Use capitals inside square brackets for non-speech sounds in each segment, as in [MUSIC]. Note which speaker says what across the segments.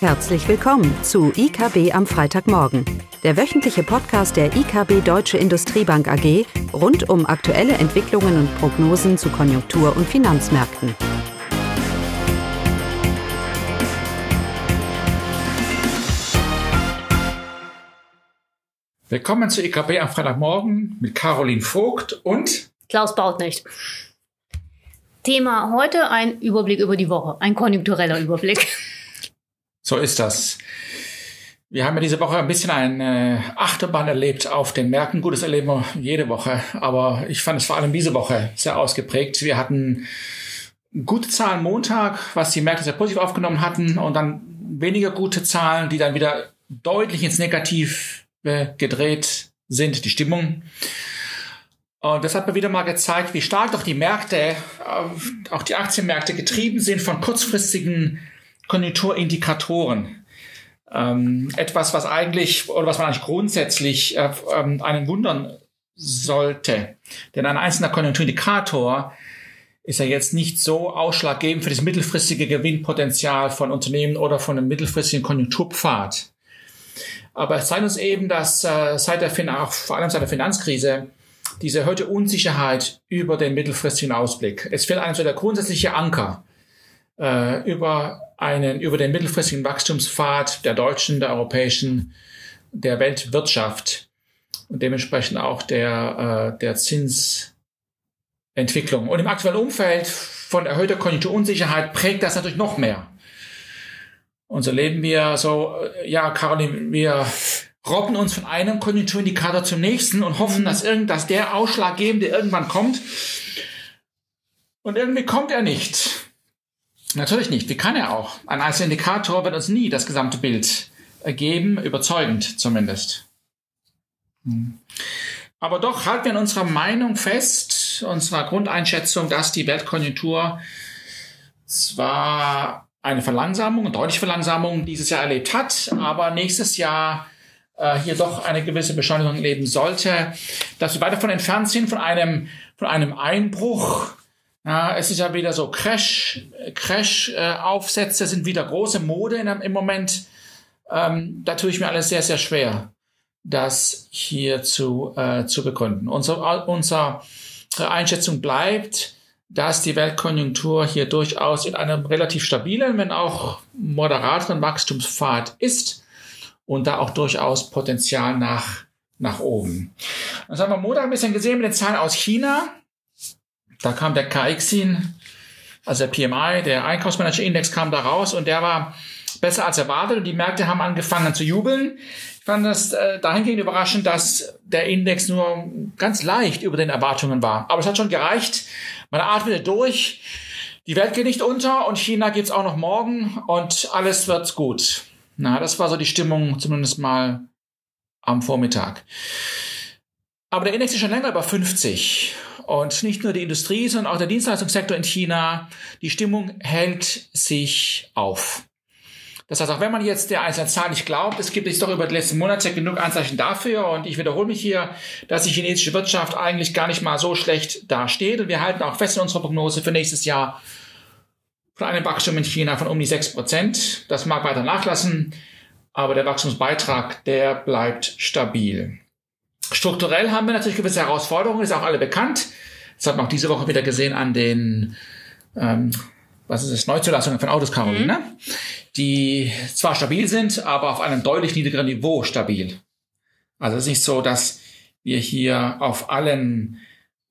Speaker 1: Herzlich willkommen zu IKB am Freitagmorgen, der wöchentliche Podcast der IKB Deutsche Industriebank AG rund um aktuelle Entwicklungen und Prognosen zu Konjunktur- und Finanzmärkten.
Speaker 2: Willkommen zu IKB am Freitagmorgen mit Caroline Vogt und
Speaker 3: Klaus Bautnecht. Thema heute ein Überblick über die Woche, ein konjunktureller Überblick.
Speaker 2: So ist das. Wir haben ja diese Woche ein bisschen eine Achterbahn erlebt auf den Märkten. Gut, das erleben wir jede Woche, aber ich fand es vor allem diese Woche sehr ausgeprägt. Wir hatten gute Zahlen Montag, was die Märkte sehr positiv aufgenommen hatten und dann weniger gute Zahlen, die dann wieder deutlich ins Negativ gedreht sind, die Stimmung. Und das hat mir wieder mal gezeigt, wie stark doch die Märkte, auch die Aktienmärkte getrieben sind von kurzfristigen Konjunkturindikatoren. Ähm, etwas, was eigentlich oder was man eigentlich grundsätzlich äh, ähm, einen wundern sollte. Denn ein einzelner Konjunkturindikator ist ja jetzt nicht so ausschlaggebend für das mittelfristige Gewinnpotenzial von Unternehmen oder von einem mittelfristigen Konjunkturpfad. Aber es zeigt uns eben, dass äh, seit der fin auch vor allem seit der Finanzkrise diese heute Unsicherheit über den mittelfristigen Ausblick. Es fehlt einem so der grundsätzliche Anker äh, über einen, über den mittelfristigen Wachstumspfad der deutschen, der europäischen, der Weltwirtschaft und dementsprechend auch der, äh, der Zinsentwicklung. Und im aktuellen Umfeld von erhöhter Konjunkturunsicherheit prägt das natürlich noch mehr. Und so leben wir so, äh, ja, Caroline, wir robben uns von einem Konjunkturindikator zum nächsten und hoffen, dass irgend, dass der ausschlaggebende irgendwann kommt. Und irgendwie kommt er nicht. Natürlich nicht. Wie kann er auch? Ein einzelner Indikator wird uns nie das gesamte Bild ergeben, überzeugend zumindest. Hm. Aber doch halten wir in unserer Meinung fest, unserer Grundeinschätzung, dass die Weltkonjunktur zwar eine Verlangsamung, eine deutliche Verlangsamung dieses Jahr erlebt hat, aber nächstes Jahr äh, hier doch eine gewisse Beschleunigung leben sollte, dass wir weit davon entfernt sind von einem, von einem Einbruch. Ja, es ist ja wieder so Crash, Crash-Aufsätze äh, sind wieder große Mode in, im Moment. Ähm, da tue ich mir alles sehr, sehr schwer, das hier zu, äh, zu begründen. Unser, unsere Einschätzung bleibt, dass die Weltkonjunktur hier durchaus in einem relativ stabilen, wenn auch moderateren Wachstumspfad ist und da auch durchaus Potenzial nach, nach oben. Das haben wir Montag ein bisschen gesehen mit den Zahlen aus China. Da kam der KXIN, also der PMI, der Einkaufsmanager-Index kam da raus und der war besser als erwartet und die Märkte haben angefangen zu jubeln. Ich fand das äh, dahingehend überraschend, dass der Index nur ganz leicht über den Erwartungen war. Aber es hat schon gereicht. Man atmet durch. Die Welt geht nicht unter und China geht's auch noch morgen und alles wird gut. Na, das war so die Stimmung zumindest mal am Vormittag. Aber der Index ist schon länger über 50. Und nicht nur die Industrie, sondern auch der Dienstleistungssektor in China, die Stimmung hält sich auf. Das heißt, auch wenn man jetzt der einzelnen Zahl nicht glaubt, es gibt jetzt doch über die letzten Monate genug Anzeichen dafür. Und ich wiederhole mich hier, dass die chinesische Wirtschaft eigentlich gar nicht mal so schlecht dasteht. Und wir halten auch fest in unserer Prognose für nächstes Jahr von einem Wachstum in China von um die 6 Prozent. Das mag weiter nachlassen, aber der Wachstumsbeitrag, der bleibt stabil. Strukturell haben wir natürlich gewisse Herausforderungen, ist auch alle bekannt. Das hat man auch diese Woche wieder gesehen an den, ähm, was ist es, Neuzulassungen von Autos, Caroline, mhm. die zwar stabil sind, aber auf einem deutlich niedrigeren Niveau stabil. Also es ist nicht so, dass wir hier auf allen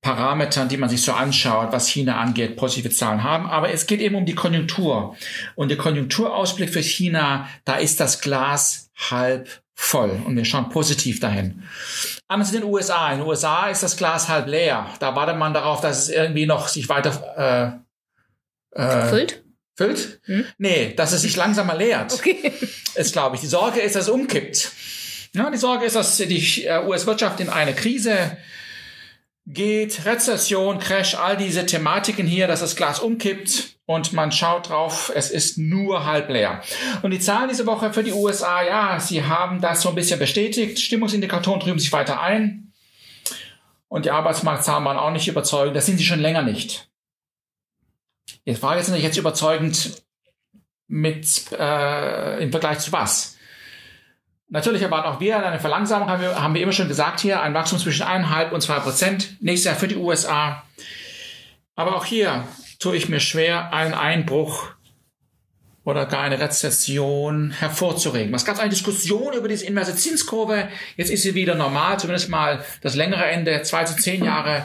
Speaker 2: Parametern, die man sich so anschaut, was China angeht, positive Zahlen haben. Aber es geht eben um die Konjunktur. Und der Konjunkturausblick für China, da ist das Glas halb voll. Und wir schauen positiv dahin. Anders in den USA. In den USA ist das Glas halb leer. Da wartet man darauf, dass es irgendwie noch sich weiter
Speaker 3: äh, äh, füllt.
Speaker 2: Füllt? Hm? Nee, dass es sich langsamer leert. Okay. Ist, glaube ich. Die Sorge ist, dass es umkippt. Ja, die Sorge ist, dass die äh, US-Wirtschaft in eine Krise geht, Rezession, Crash, all diese Thematiken hier, dass das Glas umkippt und man schaut drauf, es ist nur halb leer. Und die Zahlen diese Woche für die USA, ja, sie haben das so ein bisschen bestätigt. Stimmungsindikatoren drüben sich weiter ein. Und die Arbeitsmarktzahlen waren auch nicht überzeugend. Das sind sie schon länger nicht. Die Frage ist natürlich jetzt überzeugend, mit äh, im Vergleich zu was? Natürlich erwarten auch wir eine Verlangsamung, haben wir, haben wir immer schon gesagt hier, ein Wachstum zwischen 1,5 und 2 Prozent nächstes Jahr für die USA. Aber auch hier tue ich mir schwer, einen Einbruch oder gar eine Rezession hervorzuregen. Es gab eine Diskussion über diese inverse Zinskurve. Jetzt ist sie wieder normal, zumindest mal das längere Ende, zwei zu zehn Jahre.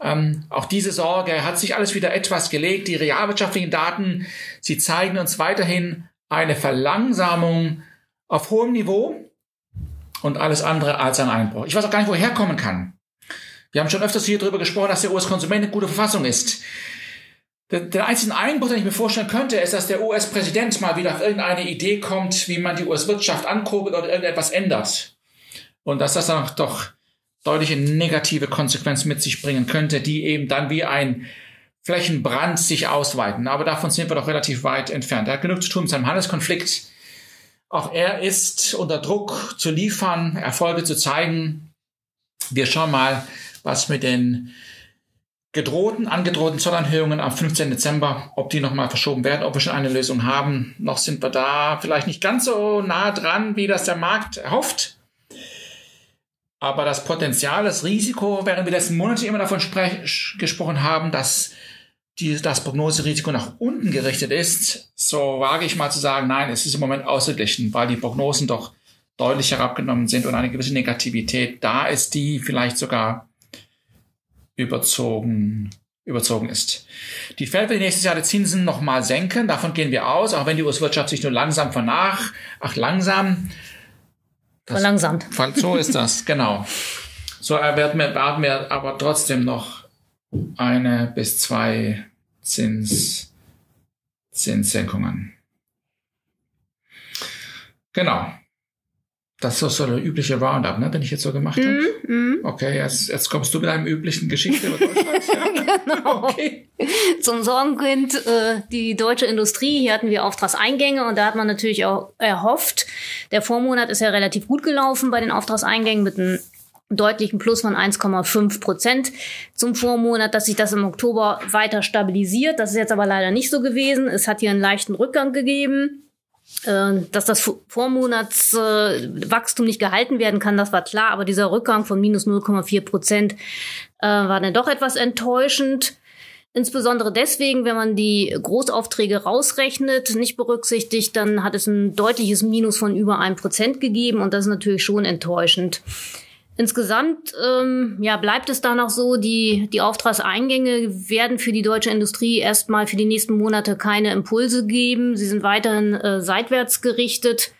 Speaker 2: Ähm, auch diese Sorge hat sich alles wieder etwas gelegt. Die realwirtschaftlichen Daten, sie zeigen uns weiterhin eine Verlangsamung auf hohem Niveau und alles andere als ein Einbruch. Ich weiß auch gar nicht, woher kommen kann. Wir haben schon öfters hier darüber gesprochen, dass der US-Konsument in guter Verfassung ist. Der, der einzige Einbruch, den ich mir vorstellen könnte, ist, dass der US-Präsident mal wieder auf irgendeine Idee kommt, wie man die US-Wirtschaft ankurbelt oder irgendetwas ändert. Und dass das dann doch deutliche negative Konsequenzen mit sich bringen könnte, die eben dann wie ein Flächenbrand sich ausweiten. Aber davon sind wir doch relativ weit entfernt. Er hat genug zu tun mit seinem Handelskonflikt. Auch er ist unter Druck zu liefern, Erfolge zu zeigen. Wir schauen mal, was mit den gedrohten, angedrohten Zollanhöhungen am 15. Dezember, ob die nochmal verschoben werden, ob wir schon eine Lösung haben. Noch sind wir da vielleicht nicht ganz so nah dran, wie das der Markt erhofft. Aber das Potenzial, das Risiko, während wir letzten Monate immer davon gesprochen haben, dass die, das Prognoserisiko nach unten gerichtet ist, so wage ich mal zu sagen, nein, es ist im Moment ausgeglichen, weil die Prognosen doch deutlich herabgenommen sind und eine gewisse Negativität da ist, die vielleicht sogar überzogen, überzogen ist. Die Fed wird nächstes Jahr die Zinsen nochmal senken, davon gehen wir aus, auch wenn die US-Wirtschaft sich nur langsam vernach, ach langsam.
Speaker 3: Verlangsamt.
Speaker 2: So ist das, [LAUGHS] genau. So erwarten wir, erwarten wir aber trotzdem noch eine bis zwei Zins, Zinssenkungen. Genau. Das ist so der übliche Roundup, ne, den ich jetzt so gemacht mm, habe. Mm. Okay, jetzt, jetzt kommst du mit einem üblichen Geschichte über Deutschland.
Speaker 3: Ja. [LAUGHS] genau. Okay. Zum Sorgenkind äh, die deutsche Industrie. Hier hatten wir Auftragseingänge und da hat man natürlich auch erhofft. Der Vormonat ist ja relativ gut gelaufen bei den Auftragseingängen mit einem deutlichen Plus von 1,5 Prozent zum Vormonat, dass sich das im Oktober weiter stabilisiert. Das ist jetzt aber leider nicht so gewesen. Es hat hier einen leichten Rückgang gegeben. Äh, dass das Vormonatswachstum nicht gehalten werden kann, das war klar, aber dieser Rückgang von minus 0,4 Prozent äh, war dann doch etwas enttäuschend. Insbesondere deswegen, wenn man die Großaufträge rausrechnet, nicht berücksichtigt, dann hat es ein deutliches Minus von über 1 Prozent gegeben und das ist natürlich schon enttäuschend. Insgesamt ähm, ja, bleibt es da noch so, die, die Auftragseingänge werden für die deutsche Industrie erstmal für die nächsten Monate keine Impulse geben. Sie sind weiterhin äh, seitwärts gerichtet.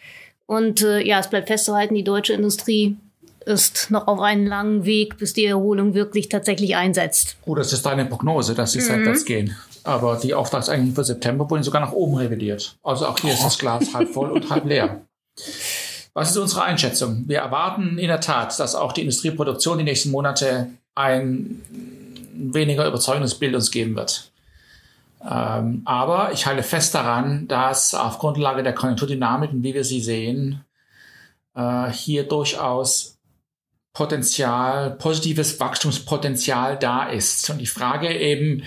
Speaker 3: Und äh, ja, es bleibt festzuhalten, die deutsche Industrie ist noch auf einem langen Weg, bis die Erholung wirklich tatsächlich einsetzt.
Speaker 2: Gut, das ist deine Prognose, dass sie mhm. seitwärts gehen. Aber die Auftragseingänge für September wurden sogar nach oben revidiert. Also auch hier ist das Glas halb voll und halb leer. [LAUGHS] Was ist unsere Einschätzung? Wir erwarten in der Tat, dass auch die Industrieproduktion die nächsten Monate ein weniger überzeugendes Bild uns geben wird. Ähm, aber ich halte fest daran, dass auf Grundlage der Konjunkturdynamiken, wie wir sie sehen, äh, hier durchaus Potenzial, positives Wachstumspotenzial da ist. Und die Frage eben,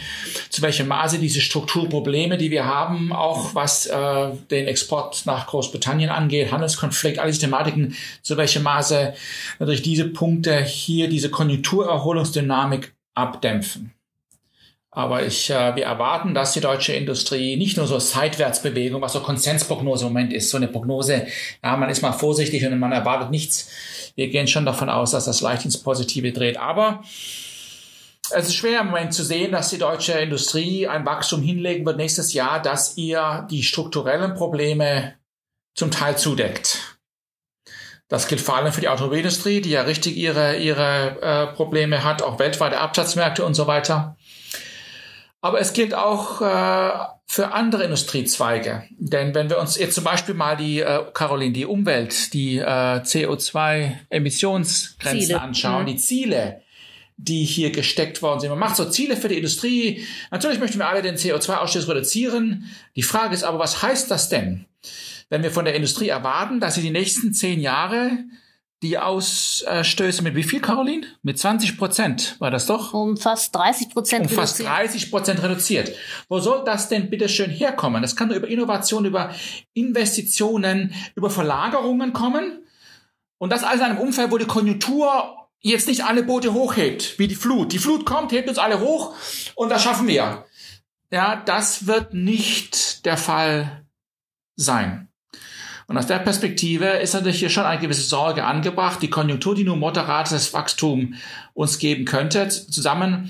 Speaker 2: zu welchem Maße diese Strukturprobleme, die wir haben, auch was äh, den Export nach Großbritannien angeht, Handelskonflikt, all diese Thematiken, zu welchem Maße natürlich diese Punkte hier diese Konjunkturerholungsdynamik abdämpfen. Aber ich, äh, wir erwarten, dass die deutsche Industrie nicht nur so Seitwärtsbewegung, was so Konsensprognose im Moment ist, so eine Prognose, ja, man ist mal vorsichtig und man erwartet nichts. Wir gehen schon davon aus, dass das leicht ins Positive dreht. Aber es ist schwer im Moment zu sehen, dass die deutsche Industrie ein Wachstum hinlegen wird nächstes Jahr, dass ihr die strukturellen Probleme zum Teil zudeckt. Das gilt vor allem für die Automobilindustrie, die ja richtig ihre, ihre äh, Probleme hat, auch weltweite Absatzmärkte und so weiter. Aber es gilt auch äh, für andere Industriezweige. Denn wenn wir uns jetzt zum Beispiel mal die, äh, Caroline, die Umwelt, die äh, CO2-Emissionsgrenzen anschauen, mhm. die Ziele, die hier gesteckt worden sind. Man macht so Ziele für die Industrie. Natürlich möchten wir alle den CO2-Ausstoß reduzieren. Die Frage ist aber, was heißt das denn? Wenn wir von der Industrie erwarten, dass sie die nächsten zehn Jahre die Ausstöße mit wie viel, Caroline? Mit 20 Prozent war das doch?
Speaker 3: Um fast 30 Prozent
Speaker 2: Um fast 30 Prozent reduziert. Wo soll das denn bitte schön herkommen? Das kann nur über Innovation, über Investitionen, über Verlagerungen kommen. Und das alles in einem Umfeld, wo die Konjunktur jetzt nicht alle Boote hochhebt, wie die Flut. Die Flut kommt, hebt uns alle hoch und das schaffen wir. Ja, das wird nicht der Fall sein. Und aus der Perspektive ist natürlich hier schon eine gewisse Sorge angebracht. Die Konjunktur, die nur moderates Wachstum uns geben könnte, zusammen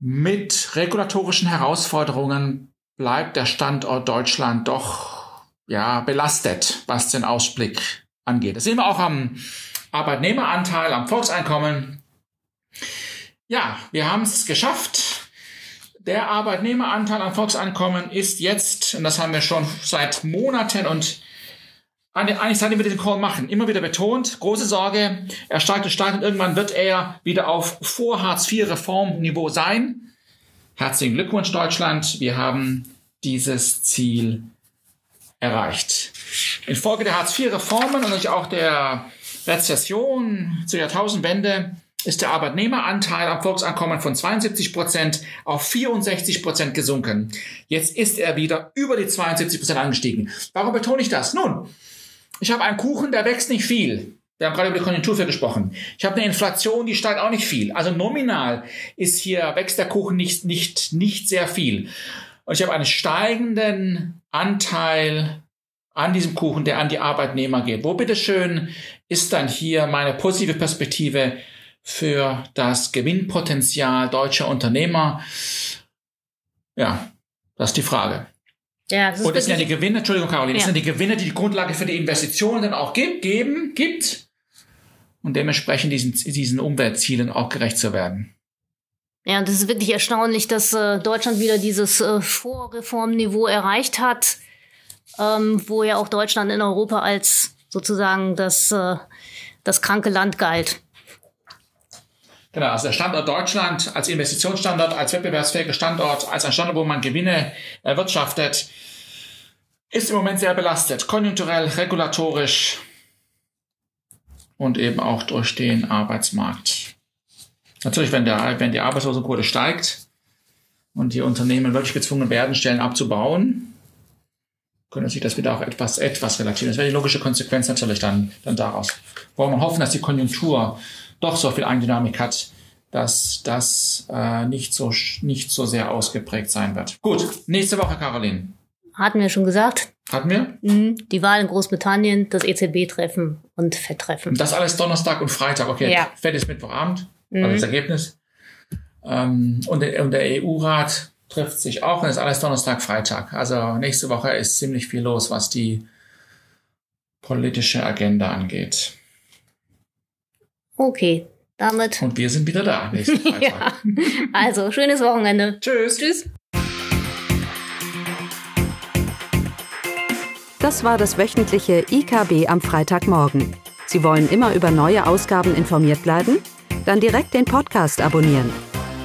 Speaker 2: mit regulatorischen Herausforderungen bleibt der Standort Deutschland doch ja belastet, was den Ausblick angeht. Das sehen wir auch am Arbeitnehmeranteil, am Volkseinkommen. Ja, wir haben es geschafft. Der Arbeitnehmeranteil am Volkseinkommen ist jetzt, und das haben wir schon seit Monaten und eigentlich seitdem wir diesen Call machen, immer wieder betont, große Sorge, er steigt und steigt und irgendwann wird er wieder auf Vor-Hartz-IV-Reformniveau sein. Herzlichen Glückwunsch Deutschland, wir haben dieses Ziel erreicht. Infolge der Hartz-IV-Reformen und natürlich auch der Rezession zur Jahrtausendwende ist der Arbeitnehmeranteil am Volkseinkommen von 72 Prozent auf 64 Prozent gesunken. Jetzt ist er wieder über die 72 Prozent angestiegen. Warum betone ich das? Nun, ich habe einen Kuchen, der wächst nicht viel. Wir haben gerade über die Konjunktur gesprochen. Ich habe eine Inflation, die steigt auch nicht viel. Also nominal ist hier, wächst der Kuchen nicht, nicht, nicht sehr viel. Und ich habe einen steigenden Anteil an diesem Kuchen, der an die Arbeitnehmer geht. Wo bitteschön ist dann hier meine positive Perspektive für das Gewinnpotenzial deutscher Unternehmer? Ja, das ist die Frage. Ja, das ist Und das sind ja die Gewinne, Entschuldigung, Caroline, ja. das sind die Gewinne, die die Grundlage für die Investitionen dann auch gibt, geben, gibt und dementsprechend diesen, diesen Umweltzielen auch gerecht zu werden.
Speaker 3: Ja, und es ist wirklich erstaunlich, dass äh, Deutschland wieder dieses äh, Vorreformniveau erreicht hat, ähm, wo ja auch Deutschland in Europa als sozusagen das, äh, das kranke Land galt.
Speaker 2: Genau, also der Standort Deutschland als Investitionsstandort, als wettbewerbsfähiger Standort, als ein Standort, wo man Gewinne erwirtschaftet, ist im Moment sehr belastet. Konjunkturell, regulatorisch und eben auch durch den Arbeitsmarkt. Natürlich, wenn, der, wenn die Arbeitslosenquote steigt und die Unternehmen wirklich gezwungen werden, Stellen abzubauen, können sich das wieder auch etwas, etwas relativieren. Das wäre die logische Konsequenz natürlich dann, dann daraus. Wollen wir hoffen, dass die Konjunktur doch so viel Eigendynamik hat, dass das äh, nicht, so, nicht so sehr ausgeprägt sein wird. Gut, nächste Woche, Caroline.
Speaker 3: Hatten wir schon gesagt.
Speaker 2: Hatten wir?
Speaker 3: Mhm, die Wahl in Großbritannien, das EZB-Treffen und FED-Treffen.
Speaker 2: Das alles Donnerstag und Freitag. Okay, ja. FED ist Mittwochabend, mhm. also das Ergebnis. Ähm, und, der, und der EU-Rat trifft sich auch und ist alles Donnerstag, Freitag. Also nächste Woche ist ziemlich viel los, was die politische Agenda angeht.
Speaker 3: Okay, damit.
Speaker 2: Und wir sind wieder da nächsten [LAUGHS] Freitag. ja.
Speaker 3: Also, schönes Wochenende.
Speaker 2: Tschüss.
Speaker 3: Tschüss.
Speaker 1: Das war das wöchentliche IKB am Freitagmorgen. Sie wollen immer über neue Ausgaben informiert bleiben? Dann direkt den Podcast abonnieren.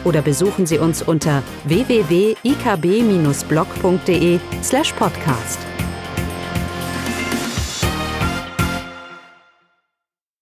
Speaker 1: Oder besuchen Sie uns unter www.ikb-blog.de slash podcast.